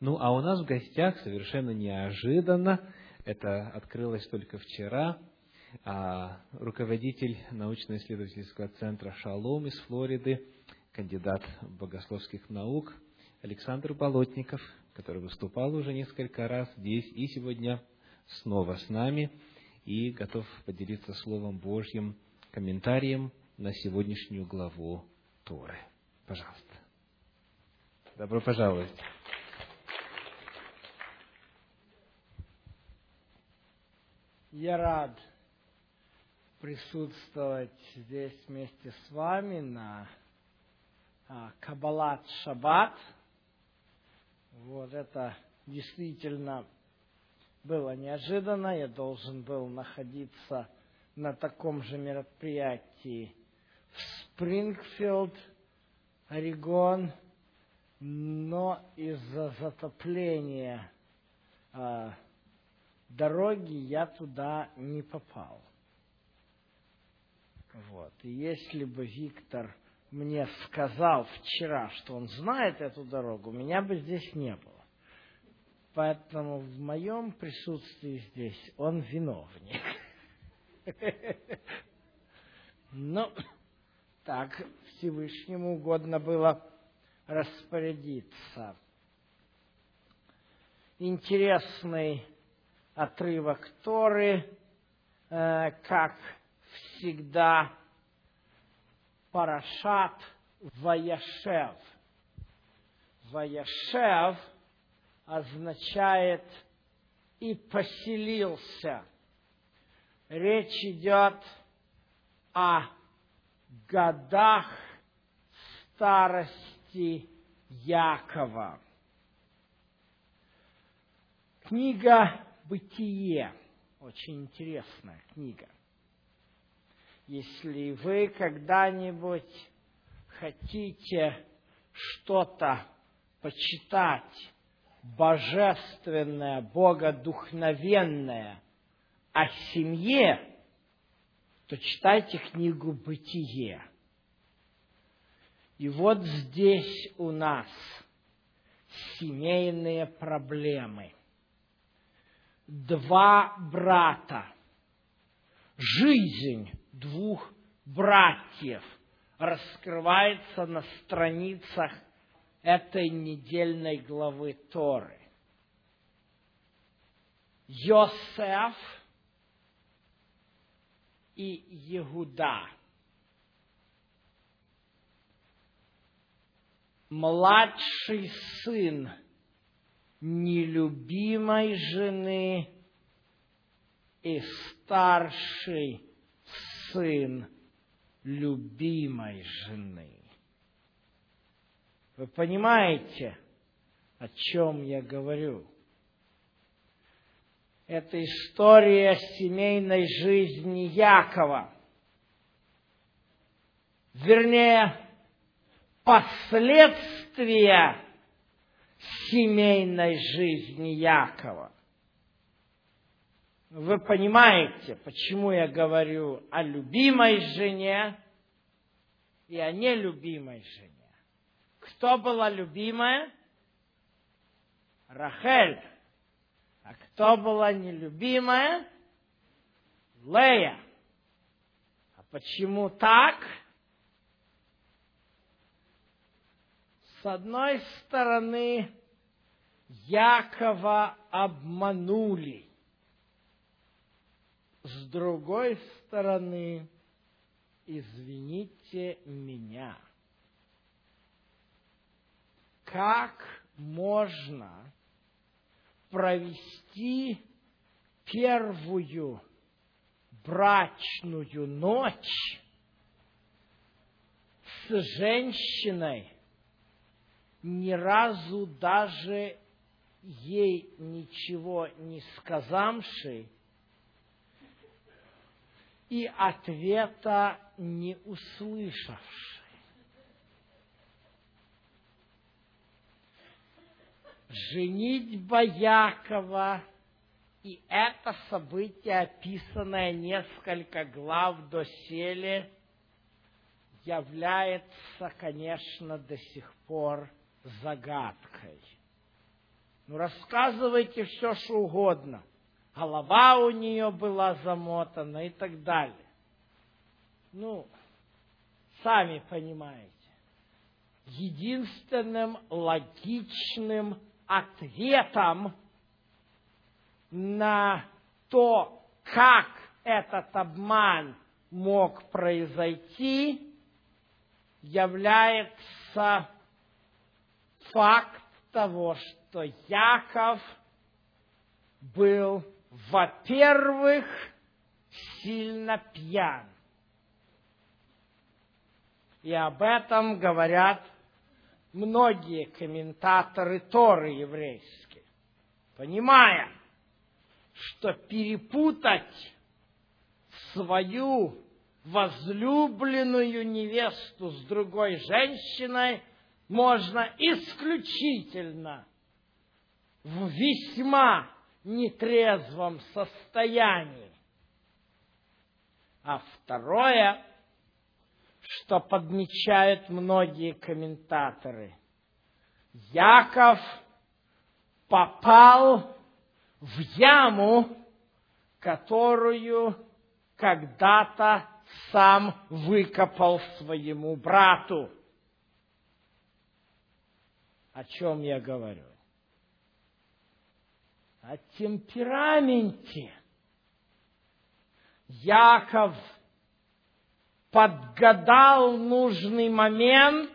Ну, а у нас в гостях совершенно неожиданно, это открылось только вчера, а, руководитель научно-исследовательского центра «Шалом» из Флориды, кандидат богословских наук Александр Болотников, который выступал уже несколько раз здесь и сегодня снова с нами и готов поделиться Словом Божьим, комментарием на сегодняшнюю главу Торы. Пожалуйста. Добро пожаловать. Я рад присутствовать здесь вместе с вами на а, Кабалат Шаббат. Вот это действительно было неожиданно. Я должен был находиться на таком же мероприятии в Спрингфилд, Орегон, но из-за затопления э, дороги я туда не попал. Вот. И если бы Виктор мне сказал вчера, что он знает эту дорогу, меня бы здесь не было. Поэтому в моем присутствии здесь он виновник. Ну, так Всевышнему угодно было распорядиться. Интересный отрывок Торы, э, как всегда, Парашат Ваяшев. Ваяшев означает и поселился. Речь идет о годах старости Якова. Книга «Бытие» очень интересная книга. Если вы когда-нибудь хотите что-то почитать божественное, богодухновенное о семье, то читайте книгу «Бытие». И вот здесь у нас семейные проблемы. Два брата. Жизнь двух братьев раскрывается на страницах этой недельной главы Торы. Йосеф и Егуда. Младший сын нелюбимой жены и старший сын любимой жены. Вы понимаете, о чем я говорю? Это история семейной жизни Якова. Вернее, последствия семейной жизни Якова. Вы понимаете, почему я говорю о любимой жене и о нелюбимой жене. Кто была любимая? Рахель. А кто была нелюбимая? Лея. А почему так? С одной стороны, Якова обманули. С другой стороны, извините меня – как можно провести первую брачную ночь с женщиной, ни разу даже ей ничего не сказавшей, и ответа не услышавшей. женитьба Якова и это событие, описанное несколько глав до сели, является, конечно, до сих пор загадкой. Ну, рассказывайте все, что угодно. Голова у нее была замотана и так далее. Ну, сами понимаете. Единственным логичным ответом на то, как этот обман мог произойти, является факт того, что Яков был, во-первых, сильно пьян. И об этом говорят многие комментаторы Торы еврейские, понимая, что перепутать свою возлюбленную невесту с другой женщиной можно исключительно в весьма нетрезвом состоянии. А второе, что подмечают многие комментаторы, Яков попал в яму, которую когда-то сам выкопал своему брату. О чем я говорю? О темпераменте. Яков подгадал нужный момент,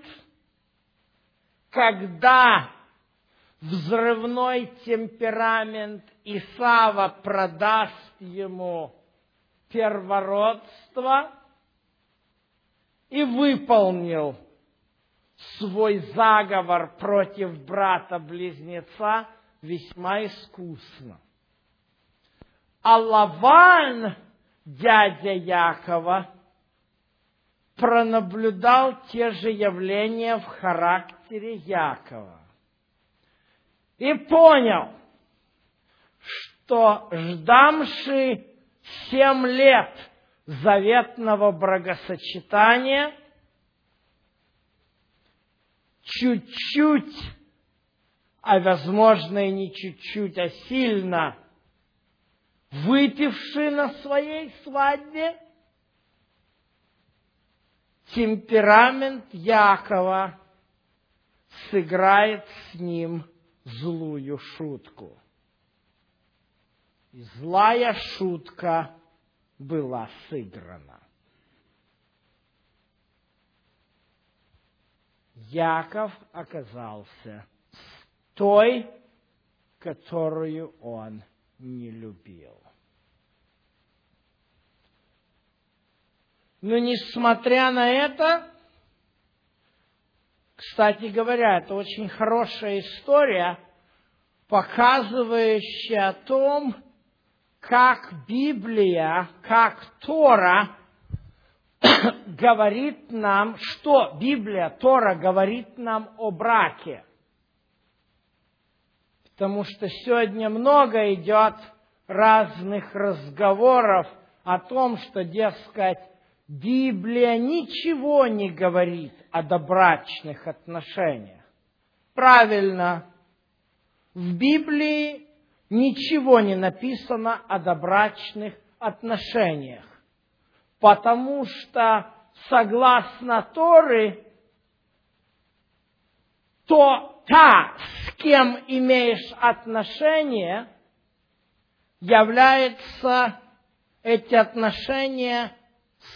когда взрывной темперамент Исава продаст ему первородство и выполнил свой заговор против брата-близнеца весьма искусно. А Лаван, дядя Якова, пронаблюдал те же явления в характере Якова и понял, что ждамши семь лет заветного бракосочетания чуть-чуть, а возможно и не чуть-чуть, а сильно выпивший на своей свадьбе, темперамент Якова сыграет с ним злую шутку. И злая шутка была сыграна. Яков оказался той, которую он не любил. Но несмотря на это, кстати говоря, это очень хорошая история, показывающая о том, как Библия, как Тора говорит нам, что Библия, Тора говорит нам о браке. Потому что сегодня много идет разных разговоров о том, что, дескать, Библия ничего не говорит о добрачных отношениях. Правильно. В Библии ничего не написано о добрачных отношениях, потому что, согласно Торы, то та, с кем имеешь отношения, является, эти отношения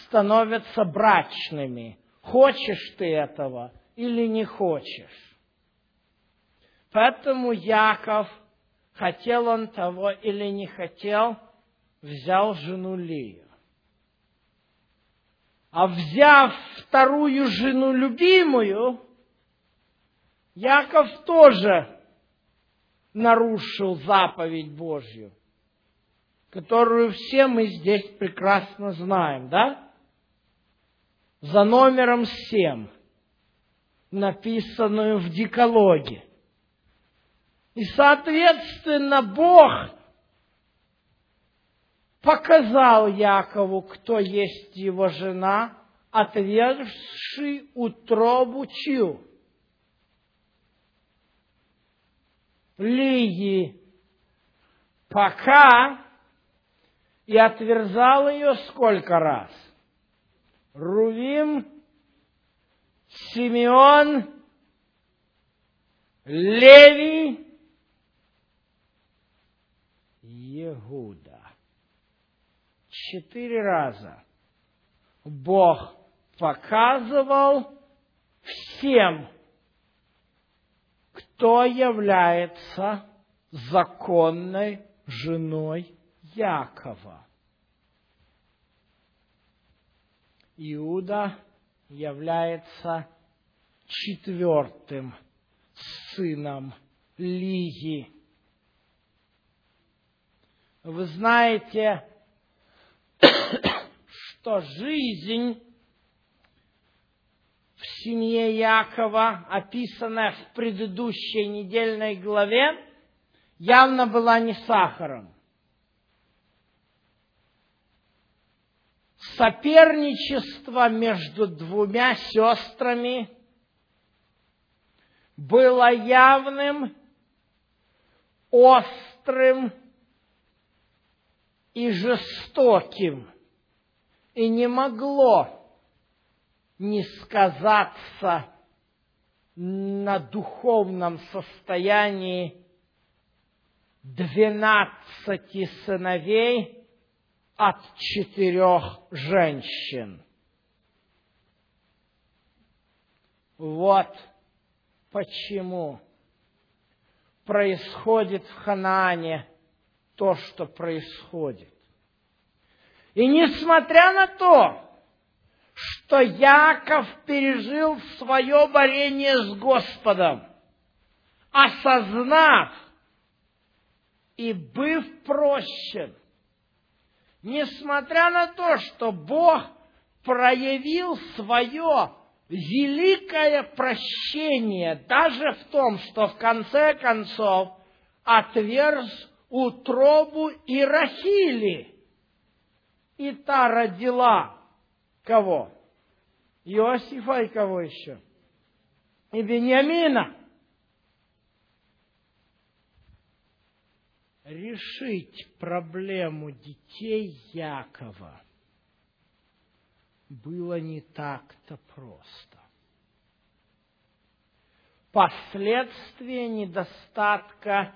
становятся брачными. Хочешь ты этого или не хочешь. Поэтому Яков хотел он того или не хотел, взял жену Лию. А взяв вторую жену любимую, Яков тоже нарушил заповедь Божью, которую все мы здесь прекрасно знаем, да? За номером семь, написанную в Дикологе. И, соответственно, Бог показал Якову, кто есть его жена, отвергший утробу чью? Лиги, пока и отверзал ее сколько раз? Рувим, Симеон, Леви, Егуда. Четыре раза Бог показывал всем, кто является законной женой Якова. Иуда является четвертым сыном Лиги. Вы знаете, что жизнь в семье Якова, описанная в предыдущей недельной главе, явно была не сахаром. Соперничество между двумя сестрами было явным, острым и жестоким, и не могло не сказаться на духовном состоянии двенадцати сыновей от четырех женщин. Вот почему происходит в Ханаане то, что происходит. И несмотря на то, что Яков пережил свое борение с Господом, осознав и быв прощен, несмотря на то, что Бог проявил свое великое прощение даже в том, что в конце концов отверз утробу Ирахили. И та родила кого? Иосифа и кого еще? И Бениамина. Решить проблему детей Якова было не так-то просто. Последствия недостатка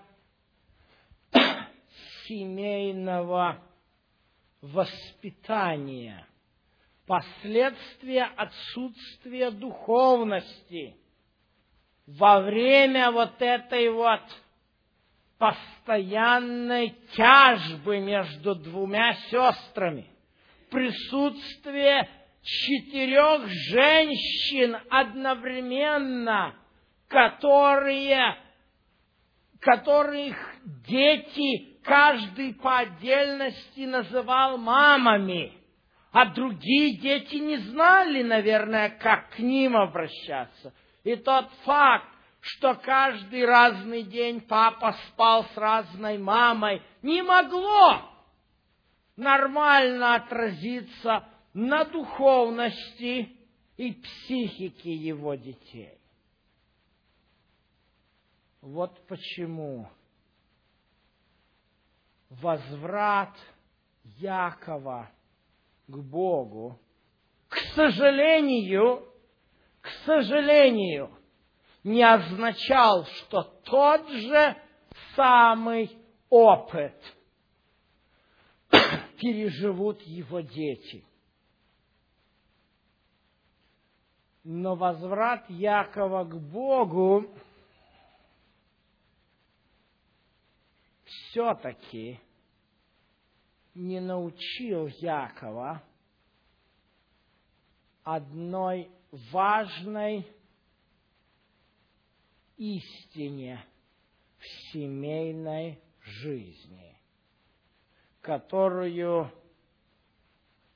семейного воспитания, последствия отсутствия духовности. Во время вот этой вот постоянной тяжбы между двумя сестрами, присутствие четырех женщин одновременно, которые, которых дети каждый по отдельности называл мамами, а другие дети не знали, наверное, как к ним обращаться. И тот факт, что каждый разный день папа спал с разной мамой, не могло нормально отразиться на духовности и психике его детей. Вот почему возврат Якова к Богу, к сожалению, к сожалению, не означал, что тот же самый опыт переживут его дети. Но возврат Якова к Богу все-таки не научил Якова одной важной истине в семейной жизни, которую,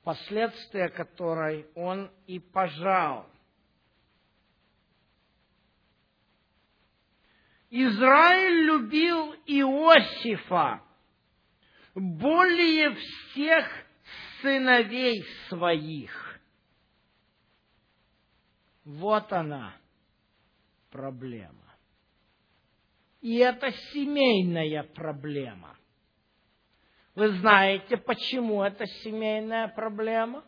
последствия которой он и пожал. Израиль любил Иосифа более всех сыновей своих. Вот она проблема. И это семейная проблема. Вы знаете, почему это семейная проблема?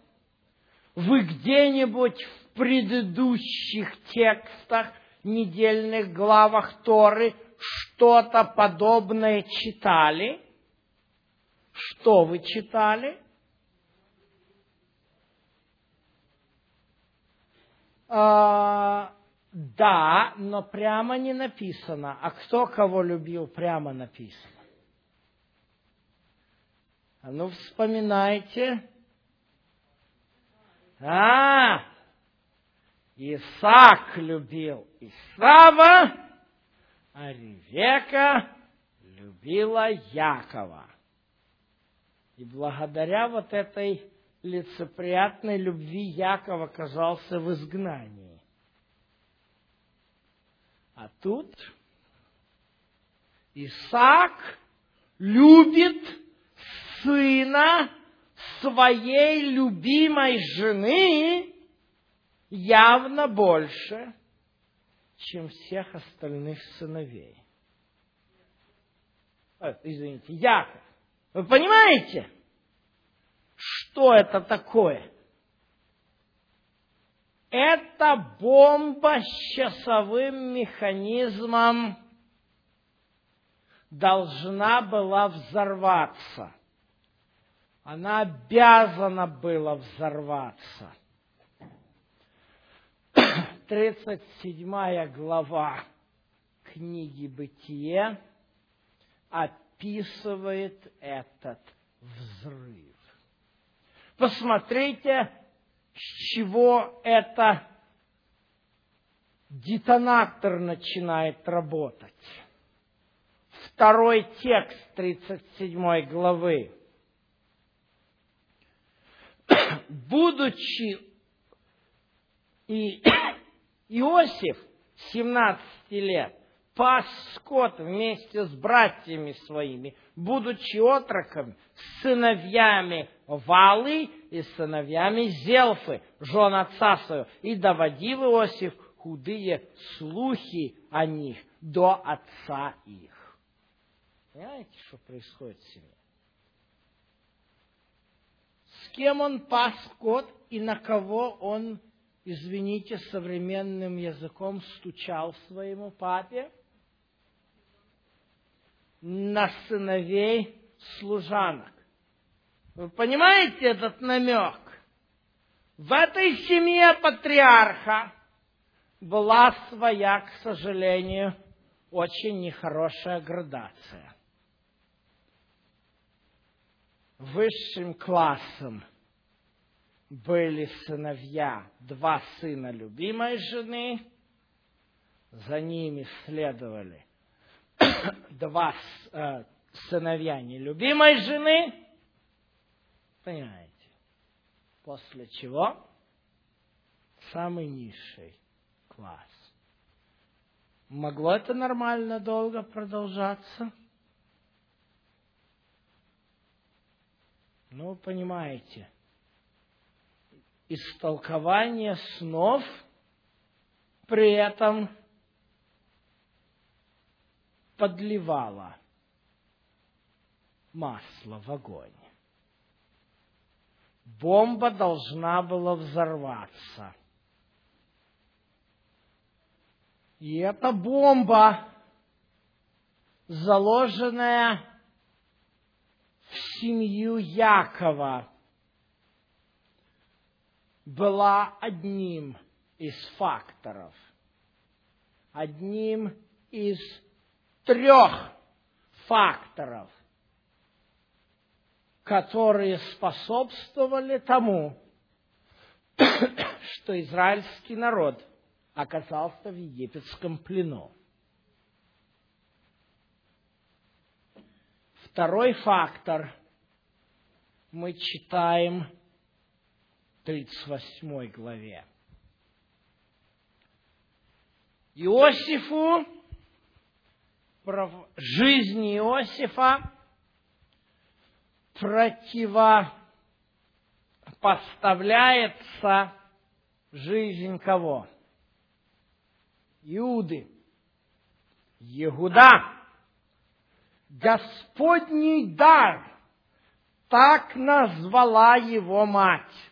Вы где-нибудь в предыдущих текстах, недельных главах Торы что-то подобное читали? Что вы читали? А, да, но прямо не написано. А кто кого любил, прямо написано. А ну, вспоминайте. А, Исаак любил Исава, а Ревека любила Якова. И благодаря вот этой лицеприятной любви Яков оказался в изгнании. А тут Исаак любит сына своей любимой жены явно больше, чем всех остальных сыновей. Э, извините, Яков. Вы понимаете, что это такое? Это бомба с часовым механизмом должна была взорваться. Она обязана была взорваться. 37 глава книги «Бытие» описывает этот взрыв. Посмотрите, с чего это детонатор начинает работать. Второй текст 37 главы. Будучи и Иосиф, 17 лет, пас скот вместе с братьями своими, будучи отроком, сыновьями Валы и сыновьями Зелфы, жен отца своего, и доводил Иосиф худые слухи о них до отца их. Понимаете, что происходит в семье? С кем он пас скот и на кого он извините, современным языком стучал своему папе на сыновей служанок. Вы понимаете этот намек? В этой семье патриарха была своя, к сожалению, очень нехорошая градация. Высшим классом были сыновья, два сына любимой жены, за ними следовали два э, сыновья нелюбимой жены, понимаете, после чего самый низший класс. Могло это нормально долго продолжаться? Ну, понимаете – истолкование снов, при этом подливала масло в огонь. Бомба должна была взорваться. И эта бомба, заложенная в семью Якова, была одним из факторов, одним из трех факторов, которые способствовали тому, что израильский народ оказался в египетском плену. Второй фактор мы читаем 38 главе. Иосифу, жизни Иосифа противопоставляется жизнь кого? Иуды. Егуда. Господний дар. Так назвала его мать.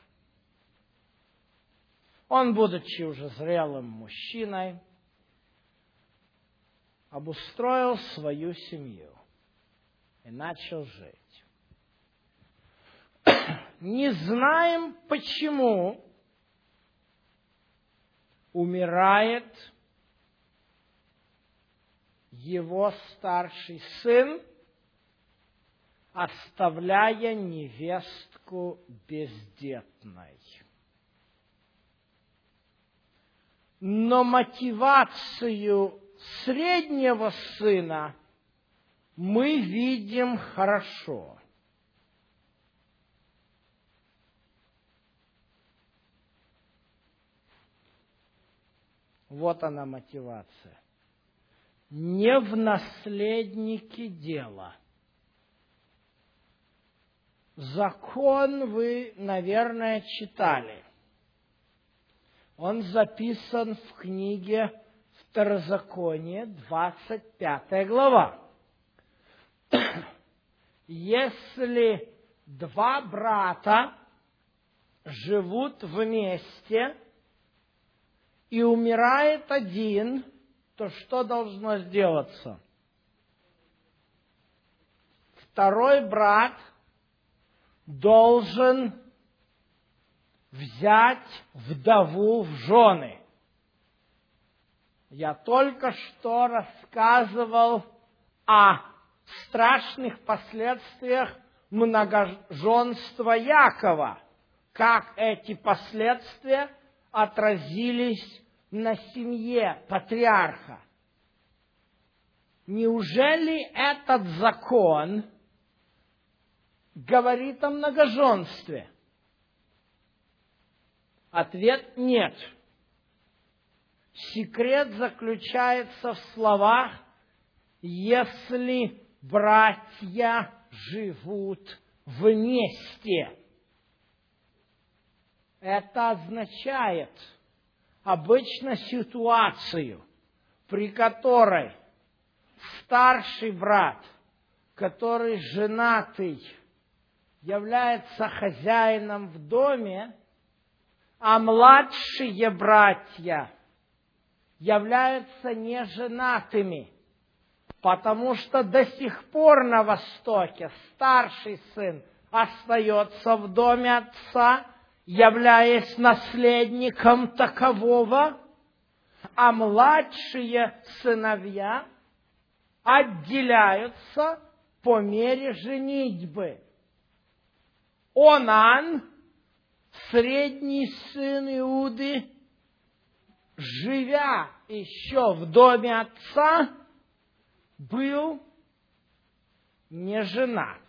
Он, будучи уже зрелым мужчиной, обустроил свою семью и начал жить. Не знаем, почему умирает его старший сын, оставляя невестку бездетной. Но мотивацию среднего сына мы видим хорошо. Вот она мотивация. Не в наследнике дела. Закон вы, наверное, читали. Он записан в книге Второзаконие, 25 глава. Если два брата живут вместе, и умирает один, то что должно сделаться? Второй брат должен взять вдову в жены. Я только что рассказывал о страшных последствиях многоженства Якова, как эти последствия отразились на семье патриарха. Неужели этот закон говорит о многоженстве? Ответ – нет. Секрет заключается в словах «если братья живут вместе». Это означает обычно ситуацию, при которой старший брат, который женатый, является хозяином в доме, а младшие братья являются неженатыми, потому что до сих пор на Востоке старший сын остается в доме отца, являясь наследником такового, а младшие сыновья отделяются по мере женитьбы. Онан, средний сын Иуды, живя еще в доме отца, был не женат.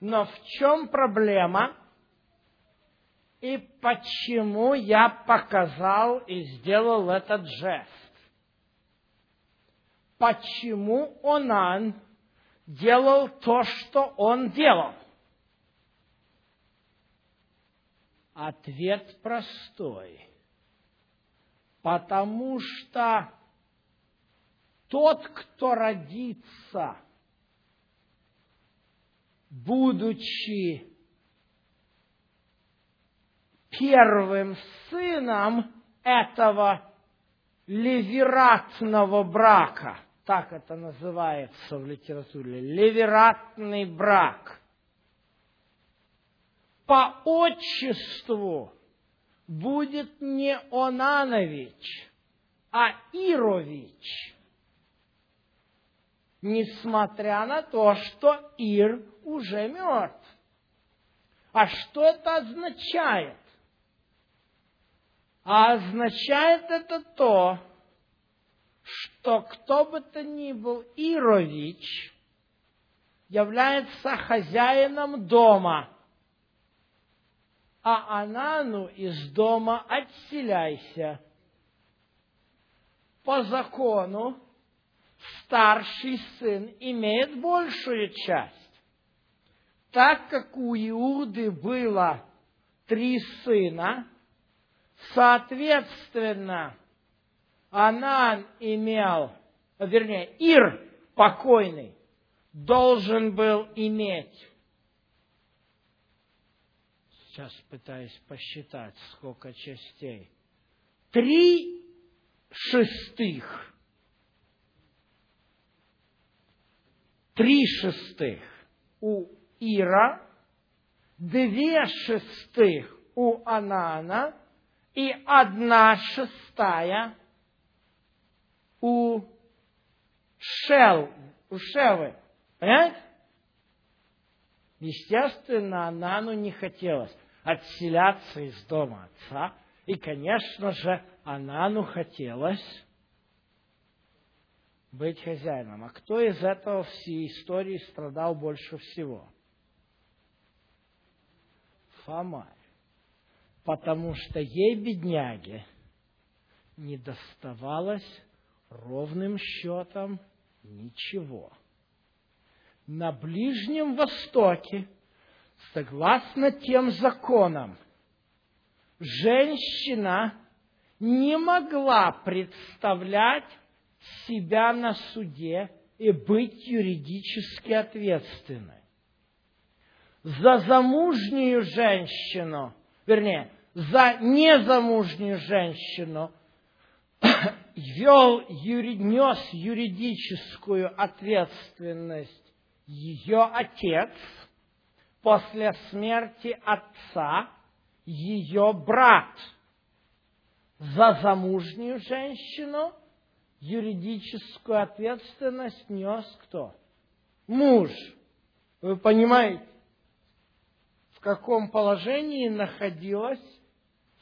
Но в чем проблема? и почему я показал и сделал этот жест. Почему Онан делал то, что он делал? Ответ простой. Потому что тот, кто родится, будучи первым сыном этого левератного брака. Так это называется в литературе. Левератный брак. По отчеству будет не Онанович, а Ирович. Несмотря на то, что Ир уже мертв. А что это означает? А означает это то, что кто бы то ни был Ирович, является хозяином дома, а Анану из дома отселяйся. По закону старший сын имеет большую часть. Так как у Иуды было три сына, Соответственно, Анан имел вернее, Ир покойный должен был иметь, сейчас пытаюсь посчитать, сколько частей, три шестых. Три шестых у Ира, две шестых у Анана и одна шестая у Шел, у Шевы. Понимаете? Естественно, Анану не хотелось отселяться из дома отца. И, конечно же, Анану хотелось быть хозяином. А кто из этого всей истории страдал больше всего? Фомарь. Потому что ей, бедняге, не доставалось ровным счетом ничего. На Ближнем Востоке, согласно тем законам, женщина не могла представлять себя на суде и быть юридически ответственной. За замужнюю женщину, вернее, за незамужнюю женщину вел, юри, нес юридическую ответственность ее отец после смерти отца, ее брат. За замужнюю женщину юридическую ответственность нес кто? Муж. Вы понимаете, в каком положении находилась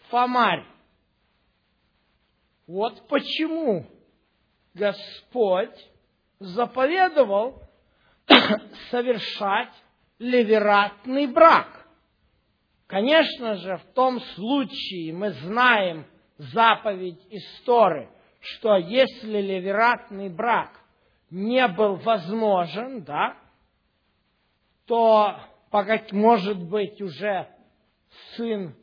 Фомарь? Вот почему Господь заповедовал совершать левератный брак. Конечно же, в том случае мы знаем заповедь истории, что если левератный брак не был возможен, да, то, может быть, уже сын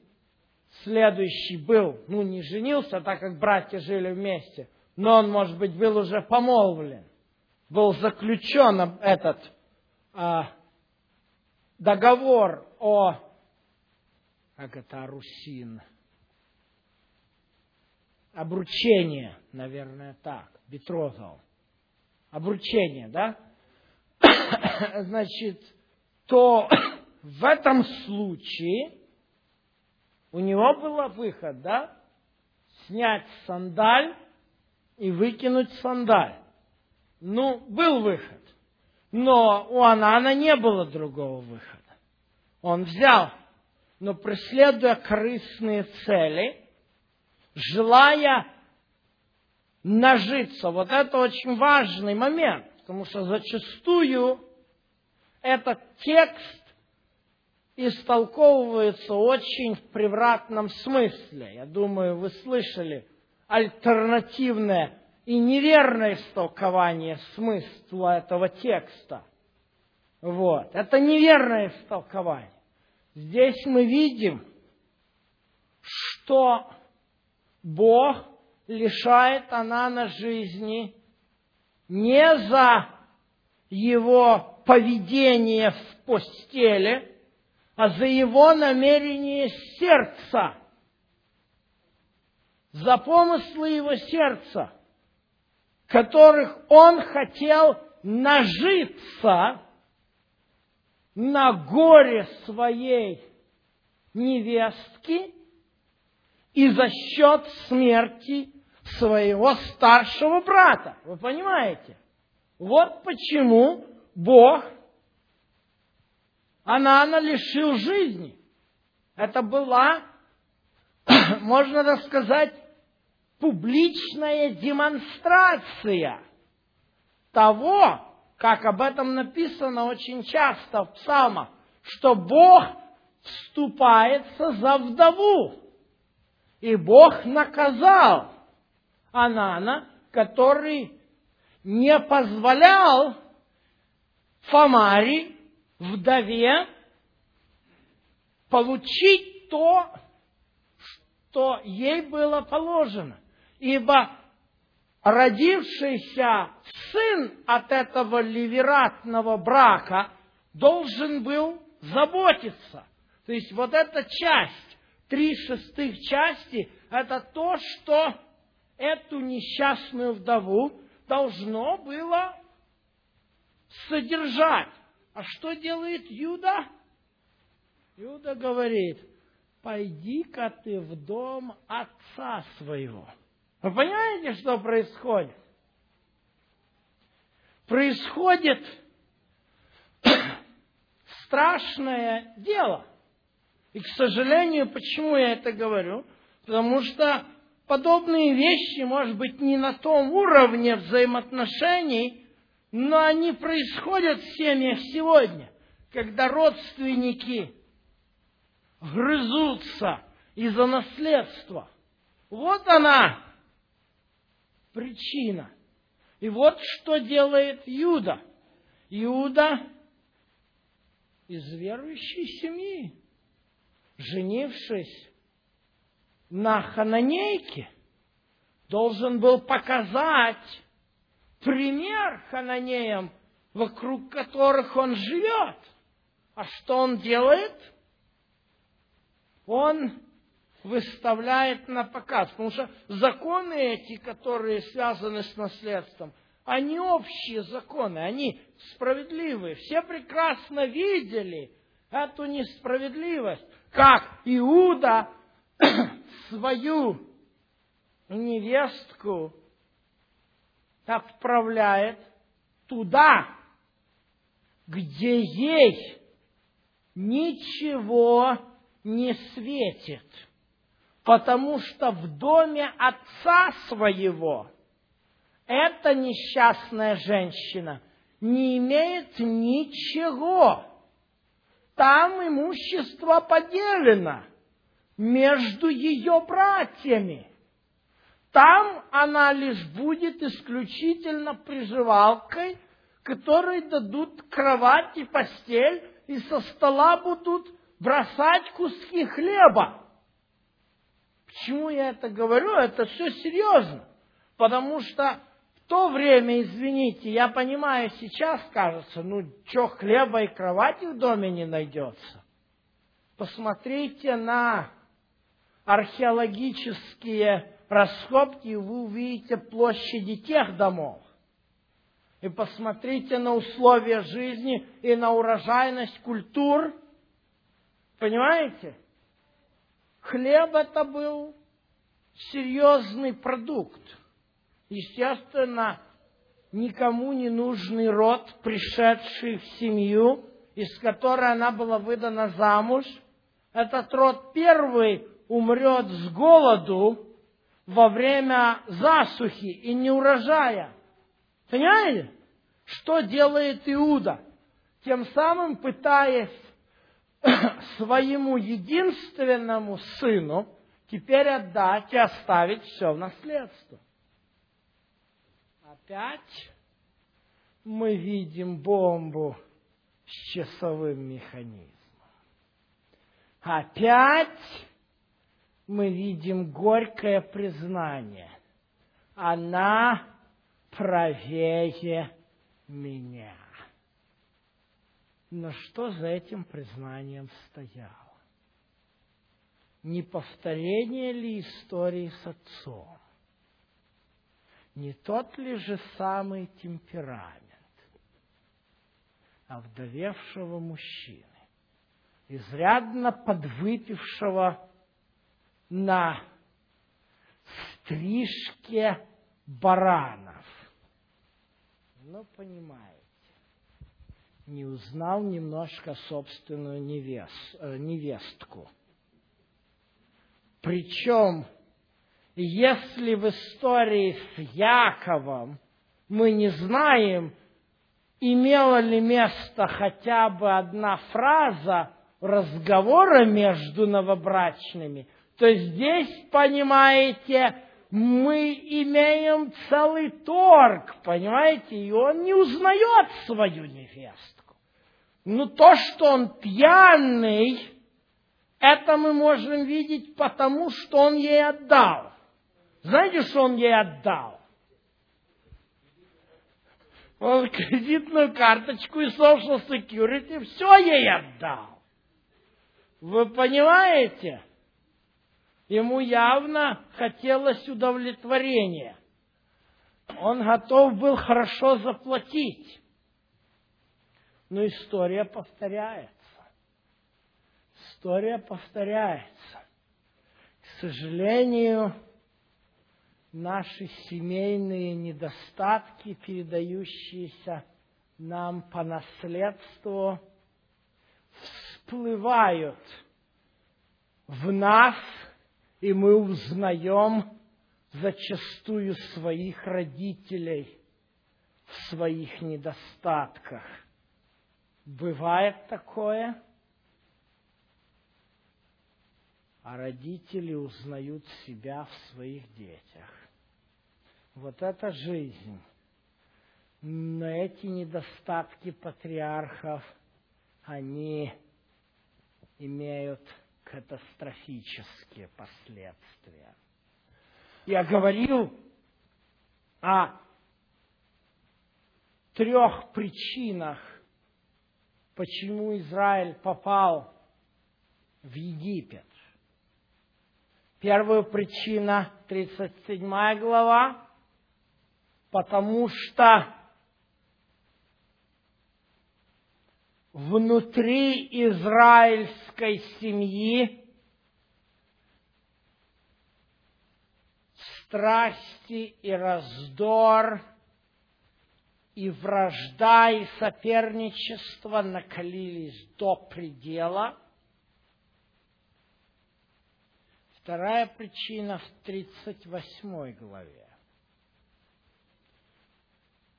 следующий был, ну, не женился, так как братья жили вместе, но он, может быть, был уже помолвлен, был заключен этот а, договор о, как это, Русин, обручение, наверное, так, бетрозал, обручение, да? Значит, то в этом случае у него был выход, да? Снять сандаль и выкинуть сандаль. Ну, был выход. Но у Анана не было другого выхода. Он взял, но преследуя корыстные цели, желая нажиться. Вот это очень важный момент, потому что зачастую этот текст истолковывается очень в превратном смысле. Я думаю, вы слышали альтернативное и неверное истолкование смысла этого текста. Вот. Это неверное истолкование. Здесь мы видим, что Бог лишает Анана жизни не за его поведение в постели, а за его намерение сердца, за помыслы его сердца, которых он хотел нажиться на горе своей невестки и за счет смерти своего старшего брата. Вы понимаете? Вот почему Бог Анана лишил жизни. Это была, можно так сказать, публичная демонстрация того, как об этом написано очень часто в псалмах, что Бог вступается за вдову. И Бог наказал Анана, который не позволял Фомари вдове получить то, что ей было положено. Ибо родившийся сын от этого ливератного брака должен был заботиться. То есть вот эта часть, три шестых части, это то, что эту несчастную вдову должно было содержать. А что делает Юда? Юда говорит, пойди-ка ты в дом отца своего. Вы понимаете, что происходит? Происходит страшное дело. И, к сожалению, почему я это говорю? Потому что подобные вещи, может быть, не на том уровне взаимоотношений, но они происходят в семьях сегодня, когда родственники грызутся из-за наследства. Вот она, причина. И вот что делает Юда. Иуда из верующей семьи, женившись на хананейке, должен был показать пример хананеям, вокруг которых он живет. А что он делает? Он выставляет на показ. Потому что законы эти, которые связаны с наследством, они общие законы, они справедливые. Все прекрасно видели эту несправедливость, как Иуда свою невестку отправляет туда, где ей ничего не светит – потому что в доме отца своего эта несчастная женщина не имеет ничего. Там имущество поделено между ее братьями. Там она лишь будет исключительно приживалкой, которой дадут кровать и постель, и со стола будут бросать куски хлеба. Почему я это говорю? Это все серьезно. Потому что в то время, извините, я понимаю, сейчас кажется, ну, что, хлеба и кровати в доме не найдется. Посмотрите на археологические раскопки, и вы увидите площади тех домов. И посмотрите на условия жизни и на урожайность культур. Понимаете? Хлеб это был серьезный продукт. Естественно, никому не нужный род, пришедший в семью, из которой она была выдана замуж. Этот род первый умрет с голоду во время засухи и неурожая. Понимаете? Что делает Иуда? Тем самым пытаясь своему единственному сыну теперь отдать и оставить все в наследство. Опять мы видим бомбу с часовым механизмом. Опять мы видим горькое признание. Она правее меня. Но что за этим признанием стояло? Не повторение ли истории с отцом? Не тот ли же самый темперамент овдовевшего мужчины, изрядно подвыпившего на стрижке баранов? Ну, понимаете не узнал немножко собственную невест, э, невестку. Причем, если в истории с Яковом мы не знаем, имела ли место хотя бы одна фраза разговора между новобрачными, то здесь, понимаете, мы имеем целый торг, понимаете, и он не узнает свою невесту. Но то, что он пьяный, это мы можем видеть потому, что он ей отдал. Знаете, что он ей отдал? Он кредитную карточку и social security все ей отдал. Вы понимаете? Ему явно хотелось удовлетворения. Он готов был хорошо заплатить. Но история повторяется. История повторяется. К сожалению, наши семейные недостатки, передающиеся нам по наследству, всплывают в нас, и мы узнаем зачастую своих родителей в своих недостатках. Бывает такое? А родители узнают себя в своих детях. Вот это жизнь. Но эти недостатки патриархов, они имеют катастрофические последствия. Я говорил о трех причинах, почему Израиль попал в Египет. Первая причина, 37 глава, потому что внутри израильской семьи страсти и раздор, и вражда, и соперничество накалились до предела. Вторая причина в 38 главе.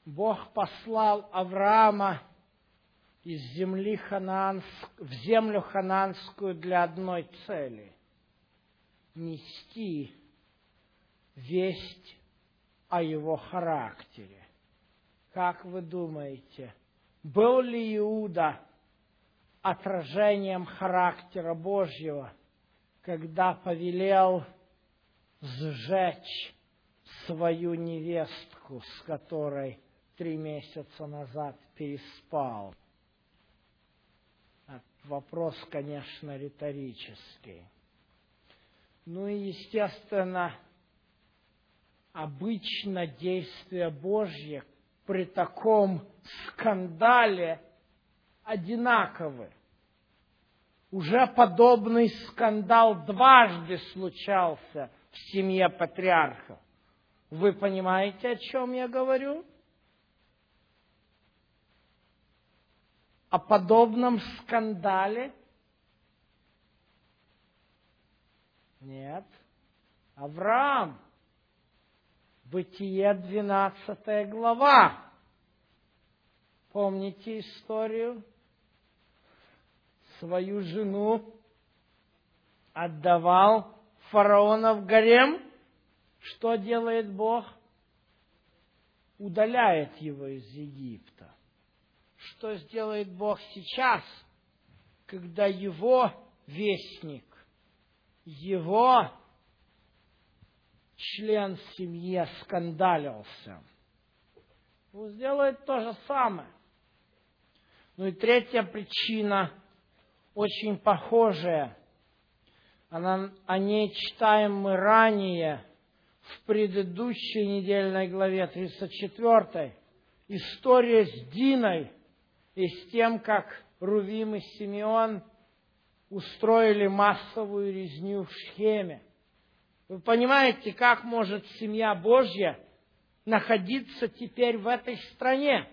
Бог послал Авраама из земли Хананск, в землю хананскую для одной цели – нести весть о его характере. Как вы думаете, был ли Иуда отражением характера Божьего, когда повелел сжечь свою невестку, с которой три месяца назад переспал? Вопрос, конечно, риторический. Ну и, естественно, обычно действия Божьи при таком скандале одинаковы. Уже подобный скандал дважды случался в семье патриархов. Вы понимаете, о чем я говорю? О подобном скандале? Нет. Авраам – Бытие 12 глава. Помните историю? Свою жену отдавал фараона в гарем. Что делает Бог? Удаляет его из Египта. Что сделает Бог сейчас, когда его вестник, его член семьи скандалился. Он сделает то же самое. Ну и третья причина, очень похожая. Она, о ней читаем мы ранее, в предыдущей недельной главе 34. История с Диной и с тем, как Рувим и Симеон устроили массовую резню в Шхеме. Вы понимаете, как может семья Божья находиться теперь в этой стране?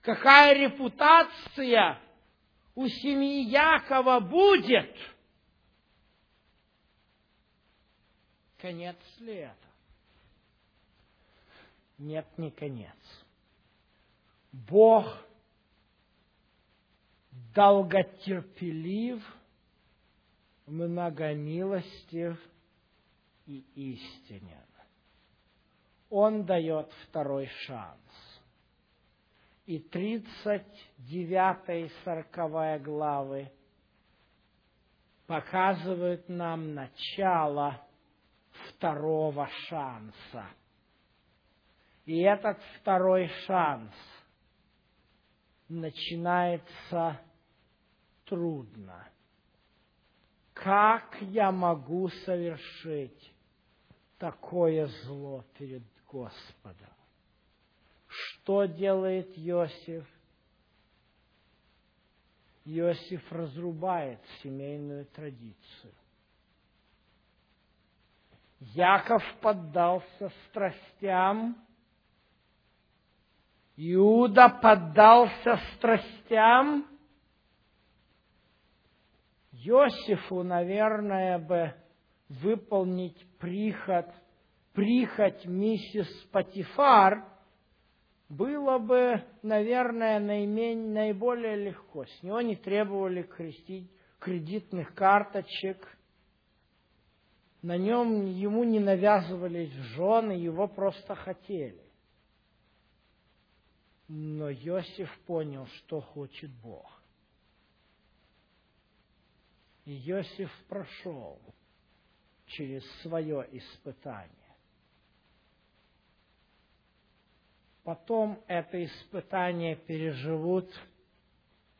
Какая репутация у семьи Якова будет? Конец ли это? Нет, не конец. Бог долготерпелив, многомилостив и истинен. Он дает второй шанс. И 39 и 40 главы показывают нам начало второго шанса. И этот второй шанс начинается трудно. Как я могу совершить такое зло перед Господом? Что делает Иосиф? Иосиф разрубает семейную традицию. Яков поддался страстям, Иуда поддался страстям. Иосифу, наверное, бы выполнить приход, прихоть миссис Патифар было бы, наверное, наименее, наиболее легко. С него не требовали крестить, кредитных карточек – на нем ему не навязывались жены, его просто хотели. Но Иосиф понял, что хочет Бог. И Иосиф прошел через свое испытание. Потом это испытание переживут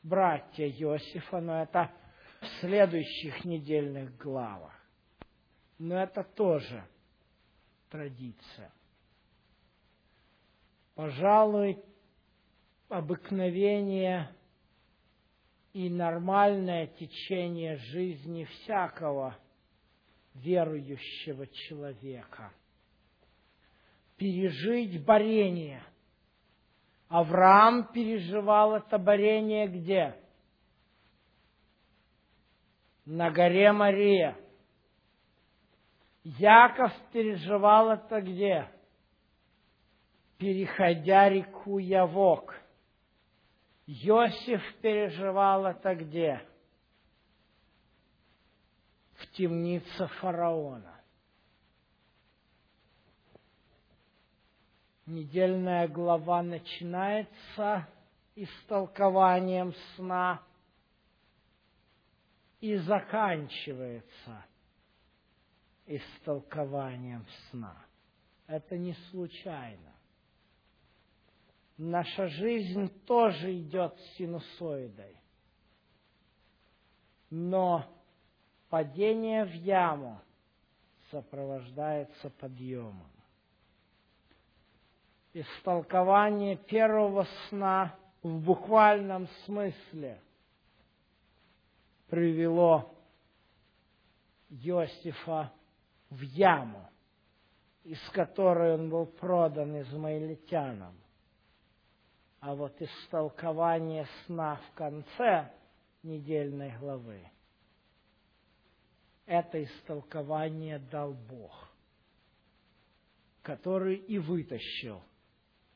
братья Иосифа, но это в следующих недельных главах. Но это тоже традиция. Пожалуй, обыкновение и нормальное течение жизни всякого верующего человека. Пережить борение. Авраам переживал это борение где? На горе Мария – Яков переживал это где? Переходя реку Явок. Иосиф переживал это где? В темнице фараона. Недельная глава начинается истолкованием сна и заканчивается истолкованием сна. Это не случайно. Наша жизнь тоже идет синусоидой. Но падение в яму сопровождается подъемом. Истолкование первого сна в буквальном смысле привело Иосифа в яму, из которой он был продан измаильтянам. А вот истолкование сна в конце недельной главы, это истолкование дал Бог, который и вытащил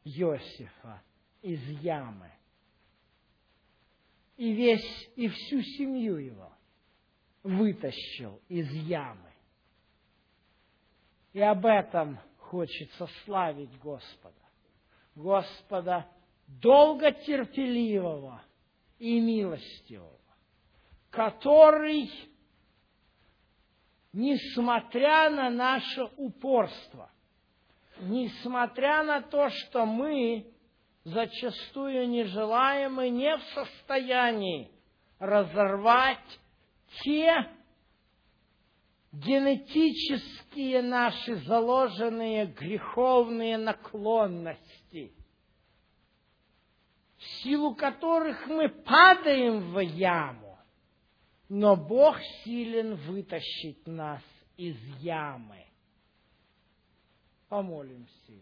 Иосифа из ямы. И весь, и всю семью его вытащил из ямы. И об этом хочется славить Господа. Господа долготерпеливого и милостивого, который, несмотря на наше упорство, несмотря на то, что мы зачастую не желаем и не в состоянии разорвать те генетические наши заложенные греховные наклонности, в силу которых мы падаем в яму, но Бог силен вытащить нас из ямы. Помолимся.